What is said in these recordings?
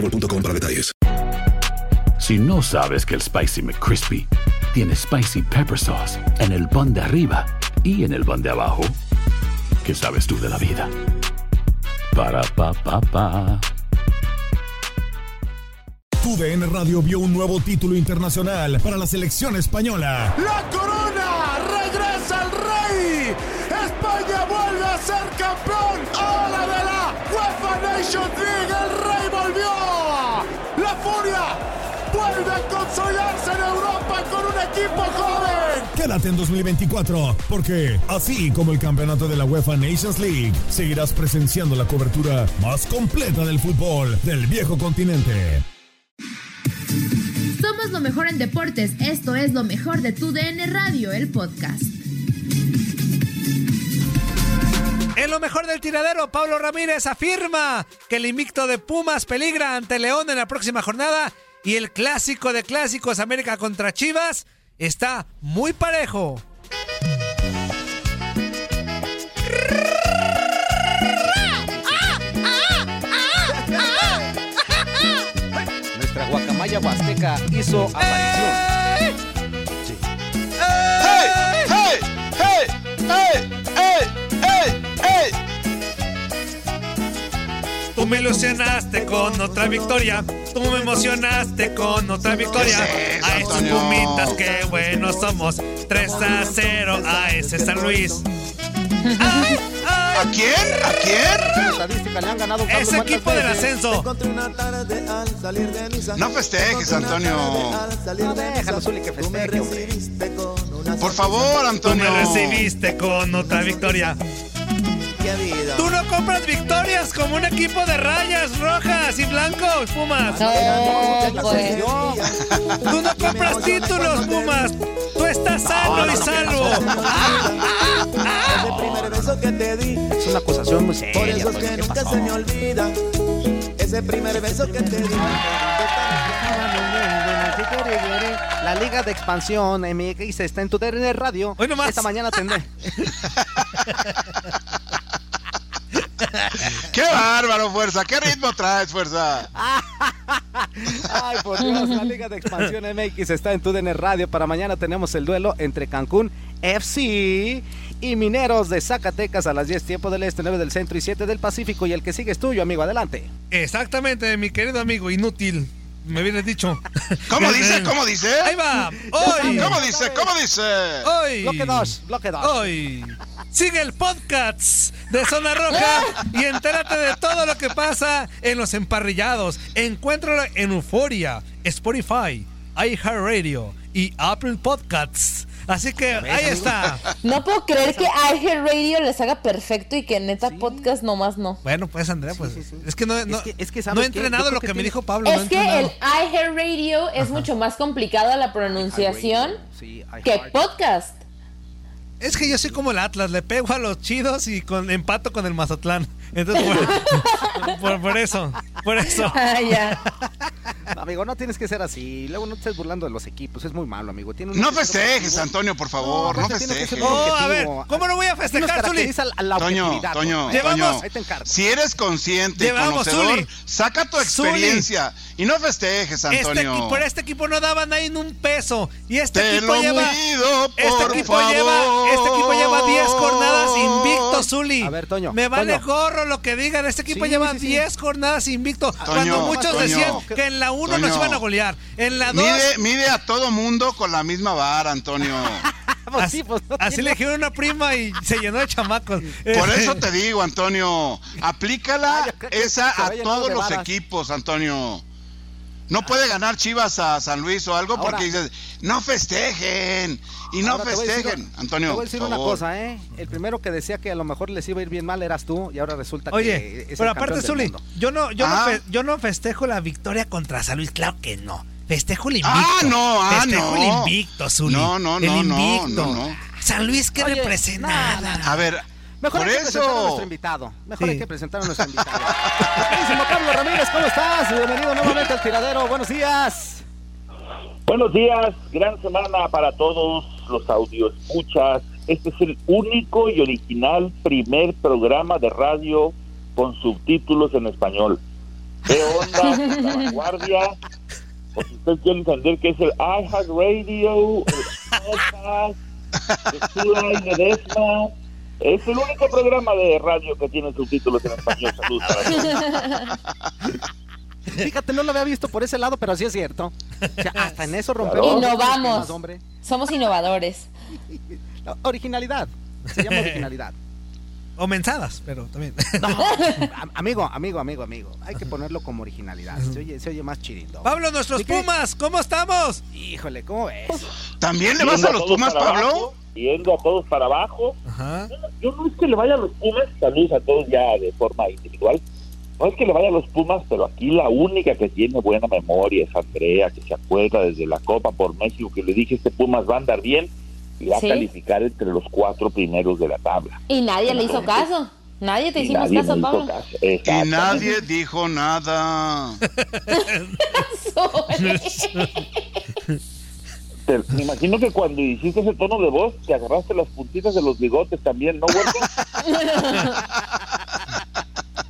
boostmobile.com. Si no sabes que el Spicy McCrispy tiene Spicy Pepper Sauce en el pan de arriba y en el pan de abajo, ¿qué sabes tú de la vida? Para, pa, pa, pa. Radio vio un nuevo título internacional para la selección española. ¡La corona! ¡Regresa el rey! ¡España vuelve a ser campeón! ¡Ahora de la UEFA Nations League! ¡El rey volvió! ¡Vuelve a consolidarse en Europa con un equipo joven! Quédate en 2024, porque así como el campeonato de la UEFA Nations League, seguirás presenciando la cobertura más completa del fútbol del viejo continente. Somos lo mejor en deportes. Esto es lo mejor de tu DN Radio, el podcast. En lo mejor del tiradero, Pablo Ramírez afirma que el invicto de Pumas peligra ante León en la próxima jornada y el clásico de clásicos América contra Chivas está muy parejo. Nuestra guacamaya huasteca hizo aparición. ¡Hey! ¡Hey! ¡Hey! Tú me ilusionaste con otra victoria. Tú me emocionaste con otra victoria. ¿Qué es eso, a estos pumitas, qué buenos somos. 3 a 0 a ese San Luis. ¡Ay! ¡Ay! ¿A quién? ¿A quién? Estadística le han ganado Pablo Ese cuántas equipo del ascenso. No festejes, Antonio. No, déjalo, Zuli, que festeje, hombre. Por favor, Tú Antonio. me recibiste con otra victoria. Tú no compras victorias como un equipo de rayas rojas y blancos, Pumas. No, pues. Tú no compras títulos, Pumas. Tú estás sano y salvo. Es una acusación muy seria. pues, ¿qué pasó? olvida ese primer beso que te di. La Liga de Expansión MX está en tu DN Radio. Hoy nomás. Esta mañana tendré. ¡Qué bárbaro, fuerza! ¿Qué ritmo traes, fuerza? Ay, por Dios, la Liga de Expansión MX está en tu DN Radio. Para mañana tenemos el duelo entre Cancún FC y Mineros de Zacatecas a las 10 tiempo del Este, 9 del Centro y 7 del Pacífico. Y el que sigue es tuyo, amigo. Adelante. Exactamente, mi querido amigo, inútil. Me hubieras dicho. ¿Cómo dice? ¿Cómo dice? Ahí va. Hoy. ¿Cómo dice? ¿Cómo dice? Hoy. Bloque 2, bloque 2. Hoy. Sigue el podcast de Zona Roja y entérate de todo lo que pasa en los emparrillados. Encuéntralo en Euforia, Spotify, iHeartRadio y Apple Podcasts. Así que ahí está. No puedo creer que iHeartRadio les haga perfecto y que neta podcast nomás no. Bueno, pues Andrea, pues es que no, no, que- es que, no ¿sabes he entrenado lo que que me tiene- dijo Pablo. no Es que el iHeartRadio es mucho más complicado la pronunciación Sí, que podcast. Es que yo soy como el Atlas, le pego a los chidos y con empato con el Mazatlán. Entonces, por, por- por eso, por eso. Ah, ya. No, amigo, no tienes que ser así. Luego no te estés burlando de los equipos, es muy malo, amigo. Tiene No festejes. Antonio, por favor, no, ser festejes. Oh, a ver. ¿cómo no voy a festejar, Zuli? Toño, Toño, Llevamos- Toño, Ahí te encargo. si eres consciente y conocedor, Zuli. saca tu experiencia y no festejes, Este Antonio. equipo, por este equipo no daban ahí en un peso. Y este Te equipo lo lleva. pido, este por equipo lleva. Este equipo lleva 10 jornadas invicto, Zuli. A ver, Toño, Me vale Toño. gorro lo que digan. Este equipo Sí, lleva sí, sí. 10 jornadas invicto. Cuando muchos Toño. decían que en la 1 nos Toño. iban a golear. En la 2. Mide, mide a todo mundo con la misma vara, Antonio. Pues Así, sí, pues, no así tiene- le dijeron una prima y se llenó de chamacos. Por eso te digo, Antonio, aplícala Ay, que esa a todos los varas. equipos, Antonio. No puede ganar Chivas a San Luis o algo Ahora- porque dices, no festejen y no decir- festejen. Antonio, Te voy a decir por una favor. cosa, ¿eh? El primero que decía que a lo mejor les iba a ir bien mal eras tú y ahora resulta que Oye, es el pero aparte, Zuli, yo no, yo, no Ah. fe- yo no festejo la victoria contra San Luis, claro que no. Festejo el invicto. Ah, no, ah, Festejo no. el invicto, Zuli. No, no, el no, no, invicto. no, no. San Luis, ¿qué Oye, representa? nada, nada. A ver, Mejor por hay que presentar a eso. nuestro invitado. Mejor Sí. hay que presentar a nuestro invitado. Queridísimo Pablo Ramírez, ¿cómo estás? Bienvenido nuevamente al tiradero. Buenos días. Buenos días, gran semana para todos los audios escuchas. Este es el único y original primer programa de radio con subtítulos en español. ¿Qué onda? La vanguardia. O si usted quiere entender que es el iHeartRadio, el podcast, el de Desma. Es el único programa de radio que tiene subtítulos en español. Saludos para todos. Fíjate, no lo había visto por ese lado, pero sí es cierto. O sea, hasta en eso rompemos. Y no los vamos. esquemas, hombre. Somos innovadores. No, originalidad. Se llama originalidad. O mensadas, pero también. No, am- amigo, amigo, amigo, amigo. Hay que ponerlo como originalidad. Se oye, se oye más chirindo. Pablo, nuestros. Pumas, ¿cómo estamos? Híjole, ¿cómo ves? ¿También le vas a los Pumas, Pablo? Yendo a todos para abajo. Ajá. Yo no es que le vaya a los Pumas, saludos a todos ya de forma individual. No es que le vaya a los Pumas, pero aquí la única que tiene buena memoria es Andrea, que se acuerda desde la Copa por México, que le dije, este Pumas va a andar bien y va Sí. a calificar entre los cuatro primeros de la tabla. Y nadie le hizo caso. Nadie te hicimos nadie caso, Pablo. caso. Y nadie dijo nada. Te- me imagino que cuando hiciste ese tono de voz, te agarraste las puntitas de los bigotes también, ¿no, huerco?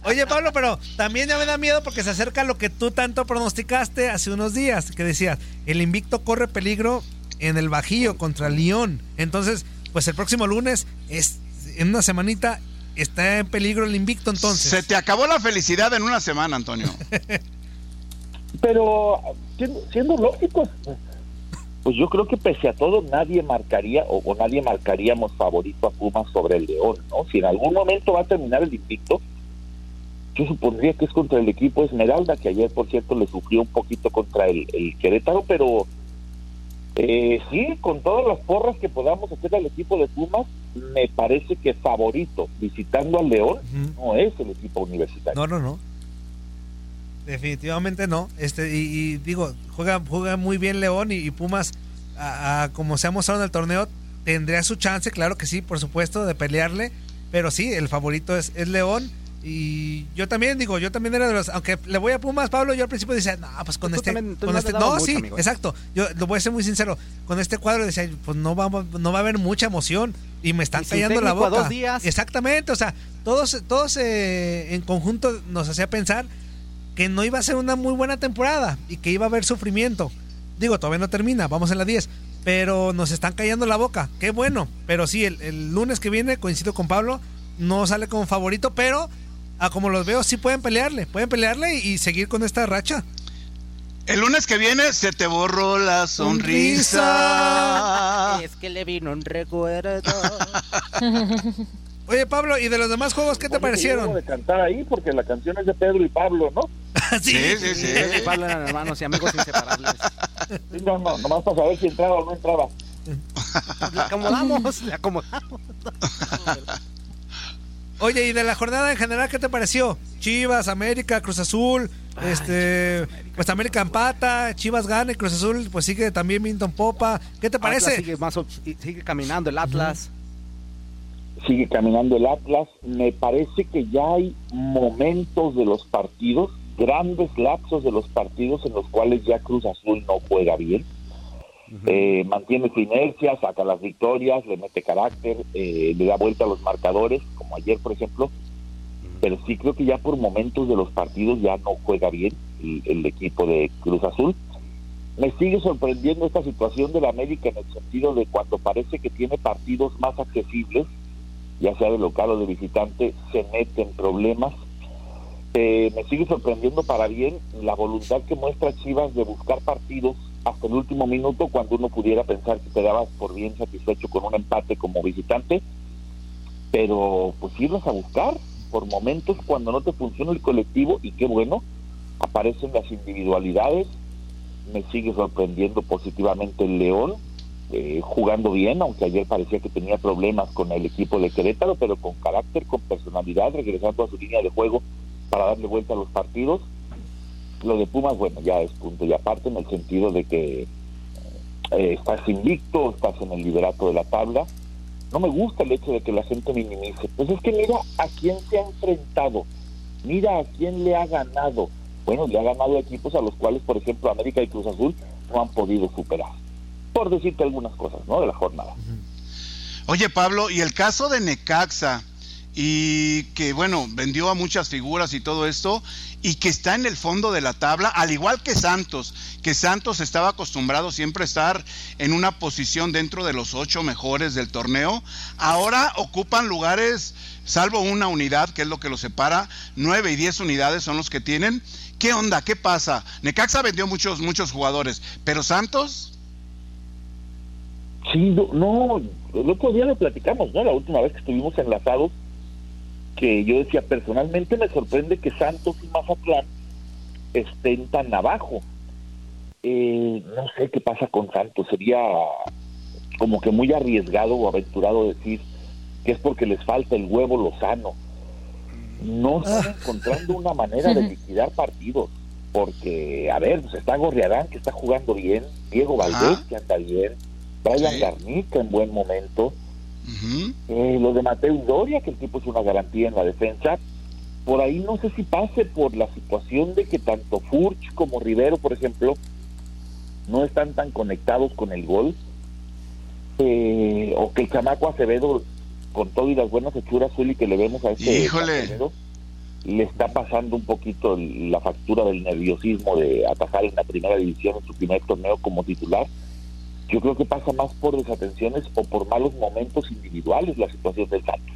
Oye, Pablo, pero también ya me da miedo porque se acerca lo que tú tanto pronosticaste hace unos días, que decías, el invicto corre peligro en el Bajío contra León. Entonces, pues el próximo lunes, es en una semanita, está en peligro el invicto entonces. Se te acabó la felicidad en una semana, Antonio. Pero siendo, siendo lógicos, pues yo creo que pese a todo nadie marcaría o, o nadie marcaríamos favorito a Pumas sobre el León, ¿no? Si en algún momento va a terminar el invicto, yo supondría que es contra el equipo Esmeralda, que ayer por cierto le sufrió un poquito contra el, el Querétaro, pero eh, sí, con todas las porras que podamos hacer al equipo de Pumas, me parece que favorito visitando al León no es el equipo universitario. No, no, no. Definitivamente no. Este, y, y digo, juega, juega muy bien León y, y Pumas, a- a como se ha mostrado en el torneo, tendría su chance, claro que sí, por supuesto, de pelearle. Pero sí, el favorito es, es León. Y yo también digo, yo también era de los, aunque le voy a Pumas, Pablo, yo al principio decía, no, pues con Tú este, también- con no este, no, mucho, sí, amigo, ¿eh? exacto. Yo lo voy a ser muy sincero, con este cuadro decía, pues no va, no va a haber mucha emoción y me están Y callando la boca. dos días. Exactamente, o sea, todos, todos eh, en conjunto nos hacía pensar que no iba a ser una muy buena temporada y que iba a haber sufrimiento. Digo, todavía no termina, vamos en la 10, pero nos están callando la boca. Qué bueno, pero sí, el, el lunes que viene, coincido con Pablo, no sale como favorito, pero a como los veo, sí pueden pelearle, pueden pelearle y, y seguir con esta racha. El lunes que viene se te borró la sonrisa. Es que le vino un recuerdo. Oye, Pablo, ¿y de los demás juegos qué te Oye, parecieron? de cantar ahí porque la canción es de Pedro y Pablo, ¿no? Sí, sí, sí. Pedro y Pablo eran hermanos y amigos inseparables. Sí, no, no, nomás para saber si entraba o no entraba. Le acomodamos, le acomodamos. Oye, y de la jornada en general, ¿qué te pareció? Chivas, América, Cruz Azul, este, pues América empata, Chivas gana y Cruz Azul pues sigue también Minton Popa. ¿Qué te Atlas parece? Sigue, más, sigue caminando el Atlas. Sigue caminando el Atlas. Me parece que ya hay momentos de los partidos grandes lapsos de los partidos en los cuales ya Cruz Azul no juega bien. Eh, mantiene su inercia, saca las victorias, le mete carácter, eh, le da vuelta a los marcadores, como ayer por ejemplo, pero sí creo que ya por momentos de los partidos ya no juega bien el, el equipo de Cruz Azul. Me sigue sorprendiendo esta situación de la América en el sentido de cuando parece que tiene partidos más accesibles, ya sea de local o de visitante, se mete en problemas. Eh, me sigue sorprendiendo para bien la voluntad que muestra Chivas de buscar partidos hasta el último minuto cuando uno pudiera pensar que te dabas por bien satisfecho con un empate como visitante, pero pues irlos a buscar por momentos cuando no te funciona el colectivo y qué bueno, aparecen las individualidades, me sigue sorprendiendo positivamente el León, eh, jugando bien, aunque ayer parecía que tenía problemas con el equipo de Querétaro, pero con carácter, con personalidad, regresando a su línea de juego para darle vuelta a los partidos. Lo de Pumas, bueno, ya es punto y aparte en el sentido de que eh, estás invicto, estás en el liderato de la tabla. No me gusta el hecho de que la gente minimice. Pues es que mira a quién se ha enfrentado, mira a quién le ha ganado. Bueno, le ha ganado equipos a los cuales, por ejemplo, América y Cruz Azul no han podido superar. Por decirte algunas cosas, ¿no? De la jornada. Oye, Pablo, y el caso de Necaxa, y que bueno, vendió a muchas figuras y todo esto, y que está en el fondo de la tabla, al igual que Santos, que Santos estaba acostumbrado siempre a estar en una posición dentro de los ocho mejores del torneo, ahora ocupan lugares, salvo una unidad, que es lo que los separa, nueve y diez unidades son los que tienen. ¿Qué onda? ¿Qué pasa? Necaxa vendió muchos, muchos jugadores, pero Santos... Sí, no, no, el otro día lo platicamos, ¿no? La última vez que estuvimos enlazados, que yo decía, personalmente me sorprende que Santos y Mazatlán estén tan abajo. Eh, no sé qué pasa con Santos, sería como que muy arriesgado o aventurado decir que es porque les falta el huevo lozano. No están encontrando una manera de liquidar partidos, porque, a ver, pues está Gorriarán que está jugando bien, Diego Valdés que anda bien, Brian Sí. Garnica en buen momento, eh, lo de Mateus Doria, que el tipo es una garantía en la defensa. Por ahí no sé si pase por la situación de que tanto Furch como Rivero, por ejemplo, no están tan conectados con el gol. Eh, o que el chamaco Acevedo, con todo y las buenas hechuras, Zuli, que le vemos a este Híjole. Acevedo, le está pasando un poquito la factura del nerviosismo de atajar en la primera división en su primer torneo como titular. Yo creo que pasa más por desatenciones o por malos momentos individuales la situación del Santos.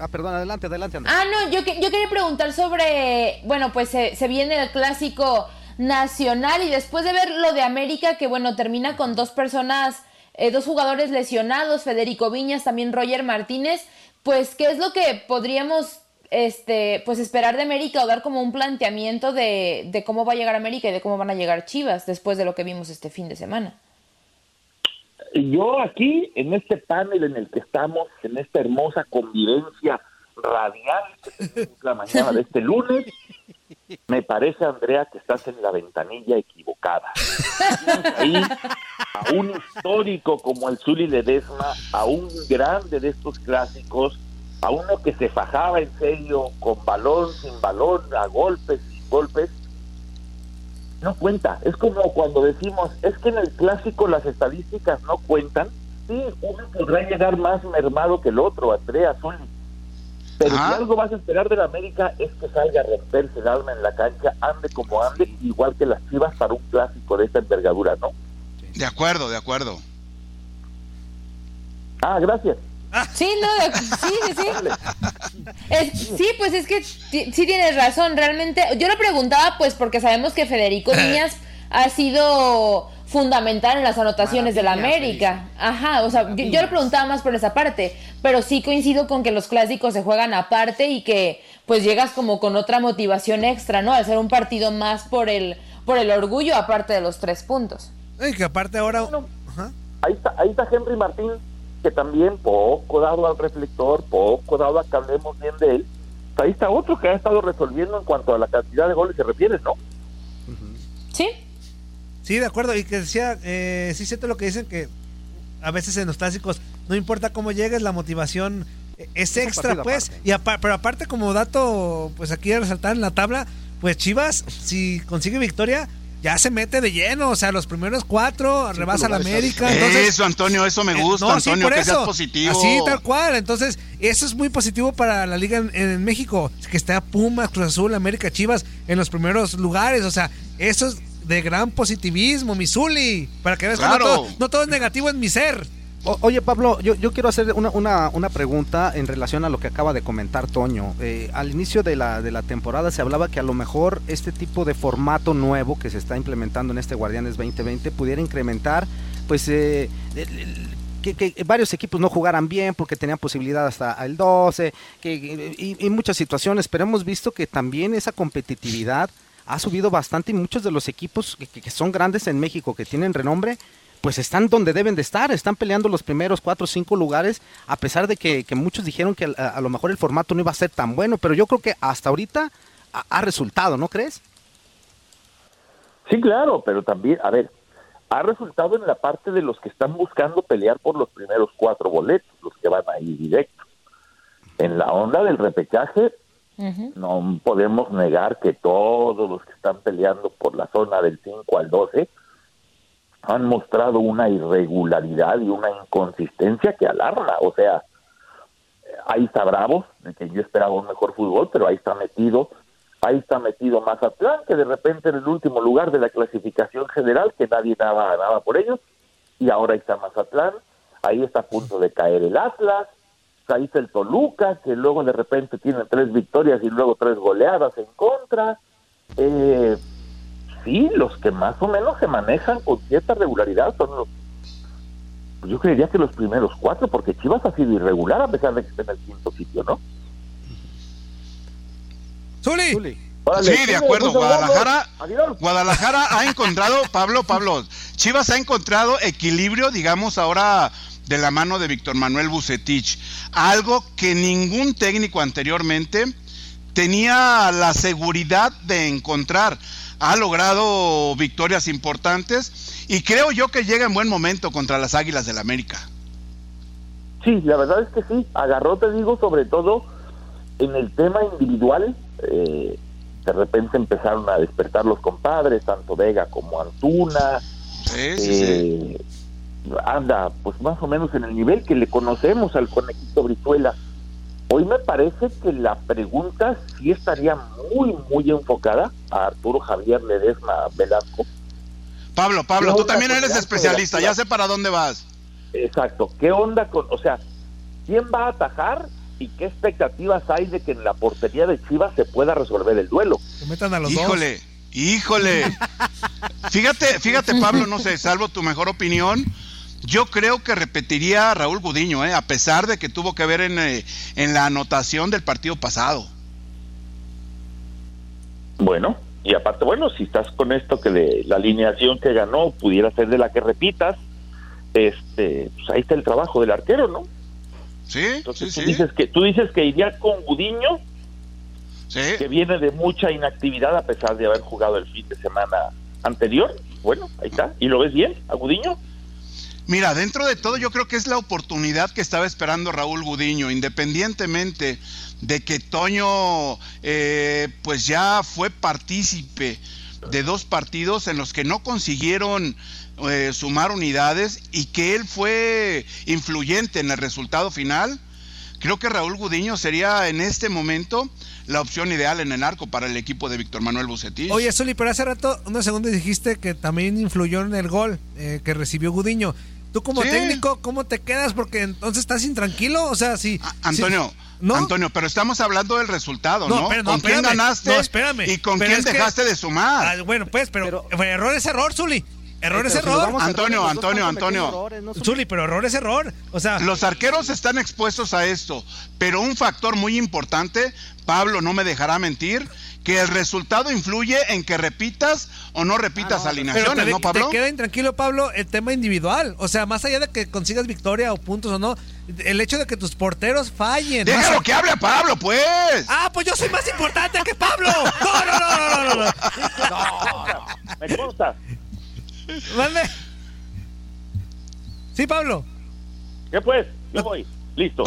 Ah, perdón, adelante, adelante, Andrés. Ah, no, yo, yo quería preguntar sobre, bueno, pues se, se viene el clásico nacional y después de ver lo de América, que bueno, termina con dos personas, eh, dos jugadores lesionados, Federico Viñas, también Roger Martínez, pues, ¿qué es lo que podríamos, este, pues esperar de América o dar como un planteamiento de, de cómo va a llegar América y de cómo van a llegar Chivas después de lo que vimos este fin de semana? Yo aquí, en este panel en el que estamos, en esta hermosa convivencia radial que la mañana de este lunes, me parece, Andrea, que estás en la ventanilla equivocada. Ahí a un histórico como el Zuli Ledesma, a un grande de estos clásicos, a uno que se fajaba en serio, con balón, sin balón, a golpes, sin golpes, no cuenta. Es como cuando decimos, es que en el clásico las estadísticas no cuentan. Sí, uno podrá llegar más mermado que el otro, Andrea Zuli. Pero Ajá. si algo vas a esperar de la América es que salga a romperse el alma en la cancha, ande como ande, igual que las chivas para un clásico de esta envergadura, ¿no? De acuerdo, de acuerdo. Ah, gracias. Sí, no, de- sí, sí, sí. Es- sí, pues es que sí tienes razón, realmente. Yo lo preguntaba pues porque sabemos que Federico Viñas ha sido fundamental en las anotaciones de la América. Ajá, o sea, yo, yo lo preguntaba más por esa parte. pero sí coincido con que los clásicos se juegan aparte y que pues llegas como con otra motivación extra, ¿no? Al ser un partido más por el, por el orgullo aparte de los tres puntos. Y que aparte ahora... Ahí, está, ahí está Henry Martín, que también poco dado al reflector, poco dado a que hablemos bien de él. Ahí está otro que ha estado resolviendo en cuanto a la cantidad de goles se refiere, ¿no? Sí. Sí, de acuerdo. Y que decía, eh, sí, cierto lo que dicen que a veces en los clásicos no importa cómo llegues, la motivación es extra, pues. Y pero aparte, como dato, pues aquí a resaltar en la tabla, pues Chivas, si consigue victoria, ya se mete de lleno, o sea, los primeros cuatro rebasa la América. eso, Antonio, eso me gusta, Antonio, que sea positivo. Así, tal cual. Entonces, eso es muy positivo para la liga en, México, que está Pumas, Cruz Azul, América, Chivas en los primeros lugares. O sea, eso es de gran positivismo, Misuli, para que veas que no todo, no todo es negativo en mi ser oye, Pablo, yo, quiero hacer una, pregunta en relación a lo que acaba de comentar Toño. Eh, al inicio de la, de la temporada se hablaba que a lo mejor este tipo de formato nuevo que se está implementando en este Guardianes 2020 pudiera incrementar, pues, eh, que, varios equipos no jugaran bien porque tenían posibilidad hasta el 12 que, y, muchas situaciones, pero hemos visto que también esa competitividad ha subido bastante y muchos de los equipos que son grandes en México, que tienen renombre, pues están donde deben de estar, están peleando los primeros cuatro o cinco lugares, a pesar de que, muchos dijeron que a, lo mejor el formato no iba a ser tan bueno, pero yo creo que hasta ahorita ha, resultado, ¿no crees? Sí, claro, pero también, a ver, ha resultado en la parte de los que están buscando pelear por los primeros cuatro boletos, los que van ahí directo. En la onda del repechaje, no podemos negar que todos los que están peleando por la zona del 5 al 12 han mostrado una irregularidad y una inconsistencia que alarma. O sea, ahí está Bravo, que yo esperaba un mejor fútbol, pero ahí está metido, ahí está metido Mazatlán, que de repente en el último lugar de la clasificación general, que nadie daba nada por ellos, y ahora está Mazatlán, ahí está a punto de caer el Atlas, ahí está el Toluca, que luego de repente tiene tres victorias y luego tres goleadas en contra. Eh, sí, los que más o menos se manejan con cierta regularidad son los. Pues yo creería que los primeros cuatro, porque Chivas ha sido irregular a pesar de que esté en el quinto sitio, ¿no? ¡Zuli! sí, de acuerdo. Guadalajara, Guadalajara ha encontrado, Pablo, Pablo, Chivas ha encontrado equilibrio, digamos, ahora de la mano de Víctor Manuel Bucetich. Algo que ningún técnico anteriormente tenía la seguridad de encontrar ha logrado victorias importantes y creo yo que llega en buen momento contra las Águilas del América. Sí, la verdad es que sí, agarró, te digo, sobre todo en el tema individual, eh, de repente empezaron a despertar los compadres, tanto Vega como Antuna. Sí, sí, eh, Anda, pues más o menos en el nivel que le conocemos al conejito Brizuela. Hoy me parece que la pregunta sí estaría muy, muy enfocada a Arturo Javier Ledesma Velasco. Pablo, Pablo, tú también eres especialista, ya sé para dónde vas. Exacto, ¿qué onda con, o sea, quién va a atajar y qué expectativas hay de que en la portería de Chivas se pueda resolver el duelo? metan a los híjole, híjole. fíjate, fíjate, Pablo, no sé, salvo tu mejor opinión yo creo que repetiría a Raúl Gudiño, ¿eh? a pesar de que tuvo que ver en, eh, en la anotación del partido pasado. Bueno, y aparte, bueno, si estás con esto que de la alineación que ganó pudiera ser de la que repitas, este, pues ahí está el trabajo del arquero, ¿no? Sí, Entonces, sí, tú Dices que, tú dices que iría con Gudiño, sí. que viene de mucha inactividad a pesar de haber jugado el fin de semana anterior. Bueno, ahí está. ¿Y lo ves bien, a Gudiño? Mira, dentro de todo yo creo que es la oportunidad que estaba esperando Raúl Gudiño, independientemente de que Toño eh, pues ya fue partícipe de dos partidos en los que no consiguieron eh, sumar unidades y que él fue influyente en el resultado final. Creo que Raúl Gudiño sería en este momento la opción ideal en el arco para el equipo de Víctor Manuel Bucetich. Oye, Soli, pero hace rato, unos segundos dijiste que también influyó en el gol eh, que recibió Gudiño. Tú como técnico, ¿cómo te quedas? Porque entonces estás intranquilo, o sea, si... Antonio, Antonio, pero estamos hablando del resultado, ¿no? ¿Con quién ganaste? No, espérame. ¿Y con quién dejaste de sumar? Ah, bueno, pues, pero, error es error, Zuli. Error es si error. Antonio, Antonio, Antonio. errores, ¿no? Zuli, pero error es error. O sea, Los arqueros están expuestos a esto, pero un factor muy importante, Pablo no me dejará mentir, que el resultado influye en que repitas o no repitas pero alineaciones, te, ¿no, Pablo? te queda intranquilo, Pablo, el tema individual. O sea, más allá de que consigas victoria o puntos o no, el hecho de que tus porteros fallen. Déjalo Más- que hable a Pablo, pues. Ah, pues yo soy más importante que Pablo. No, no, no, no, no, no. no. Me consta. Mande. Sí, Pablo. ¿Qué pues? Yo voy. Listo.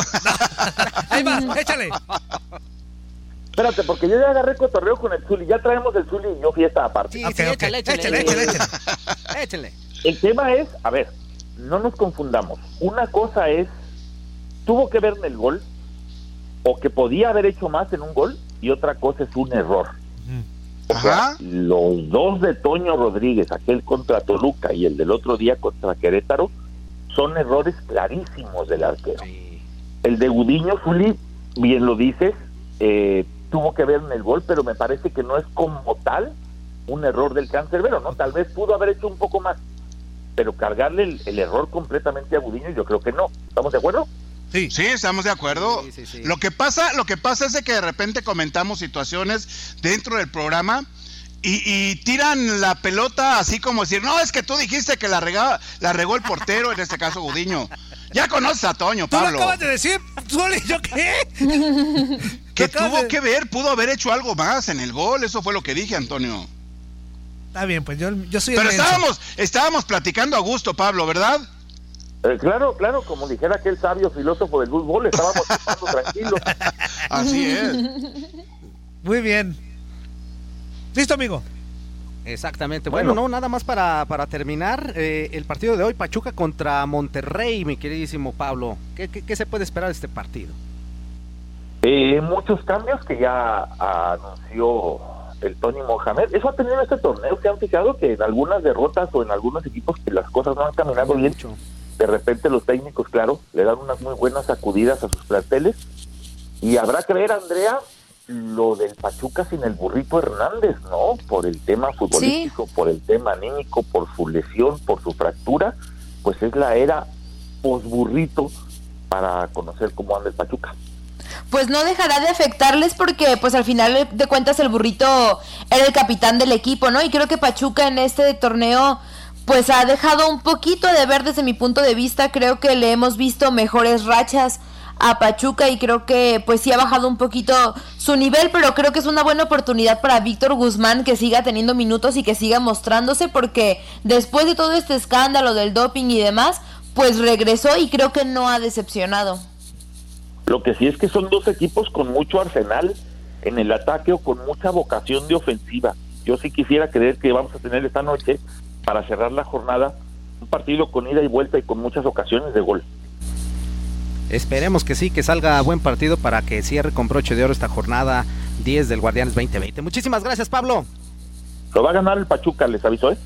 Ahí vas, échale. Espérate, porque yo ya agarré cotorreo con el Zuli. Ya traemos el Zuli y yo fiesta aparte. Sí, Ok, sí, ok. échale, échale, Échale, échale, échale. Échale. El tema es, a ver, no nos confundamos. Una cosa es, tuvo que ver en el gol, o que podía haber hecho más en un gol, y otra cosa es un error. O sea, los dos de Toño Rodríguez, aquel contra Toluca y el del otro día contra Querétaro, son errores clarísimos del arquero. El de Gudiño, Zuli, bien lo dices, eh, tuvo que ver en el gol, pero me parece que no es como tal un error del cancerbero, ¿no? Tal vez pudo haber hecho un poco más, pero cargarle el, el error completamente a Gudiño, yo creo que no. ¿Estamos de acuerdo? Sí. Sí, estamos de acuerdo. Sí, sí, sí. Lo que pasa, lo que pasa es de que de repente comentamos situaciones dentro del programa y, y tiran la pelota así como decir, no, es que tú dijiste que la regaba, la regó el portero, en este caso Gudiño. Ya conoces a Toño, Tú lo Pablo. acabas de decir, Zuli, ¿yo qué? Que Tú tuvo de- que ver, pudo haber hecho algo más en el gol, eso fue lo que dije, Antonio. Está bien, pues yo, yo soy el Pero estábamos, estábamos platicando a gusto, Pablo, ¿verdad? Eh, claro, claro, como dijera aquel sabio filósofo del fútbol, estábamos estando tranquilos. Así es. Muy bien. Listo, amigo. Exactamente. Bueno, Bueno. no, nada más para, para terminar. eh, el partido de hoy, Pachuca contra Monterrey, mi queridísimo Pablo. ¿Qué, qué, qué se puede esperar de este partido? Eh, muchos cambios que ya anunció el Tony Mohamed. Eso ha tenido este torneo. Se han fijado que en algunas derrotas o en algunos equipos que las cosas no han caminado bien, Mucho. De repente los técnicos, claro, le dan unas muy buenas sacudidas a sus planteles. Y habrá que ver, Andrea, lo del Pachuca sin el burrito Hernández, ¿no? Por el tema futbolístico, por el tema anímico, por su lesión, por su fractura, pues es la era posburrito para conocer cómo anda el Pachuca. Pues no dejará de afectarles porque pues al final de cuentas el burrito era el capitán del equipo, ¿no? Y creo que Pachuca en este torneo pues ha dejado un poquito de ver desde mi punto de vista, creo que le hemos visto mejores rachas a Pachuca y creo que pues sí ha bajado un poquito su nivel, pero creo que es una buena oportunidad para Víctor Guzmán que siga teniendo minutos y que siga mostrándose porque después de todo este escándalo del doping y demás, pues regresó y creo que no ha decepcionado. Lo que sí es que son dos equipos con mucho arsenal en el ataque o con mucha vocación de ofensiva. Yo sí quisiera creer que vamos a tener esta noche, para cerrar la jornada, un partido con ida y vuelta y con muchas ocasiones de gol. Esperemos que sí, que salga buen partido para que cierre con broche de oro esta jornada 10 del Guardianes 2020. Muchísimas gracias, Pablo. Lo va a ganar el Pachuca, les aviso, ¿eh?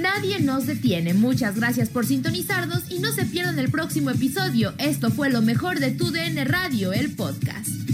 Nadie nos detiene. Muchas gracias por sintonizarnos y no se pierdan el próximo episodio. Esto fue lo mejor de Tu DN Radio, el podcast.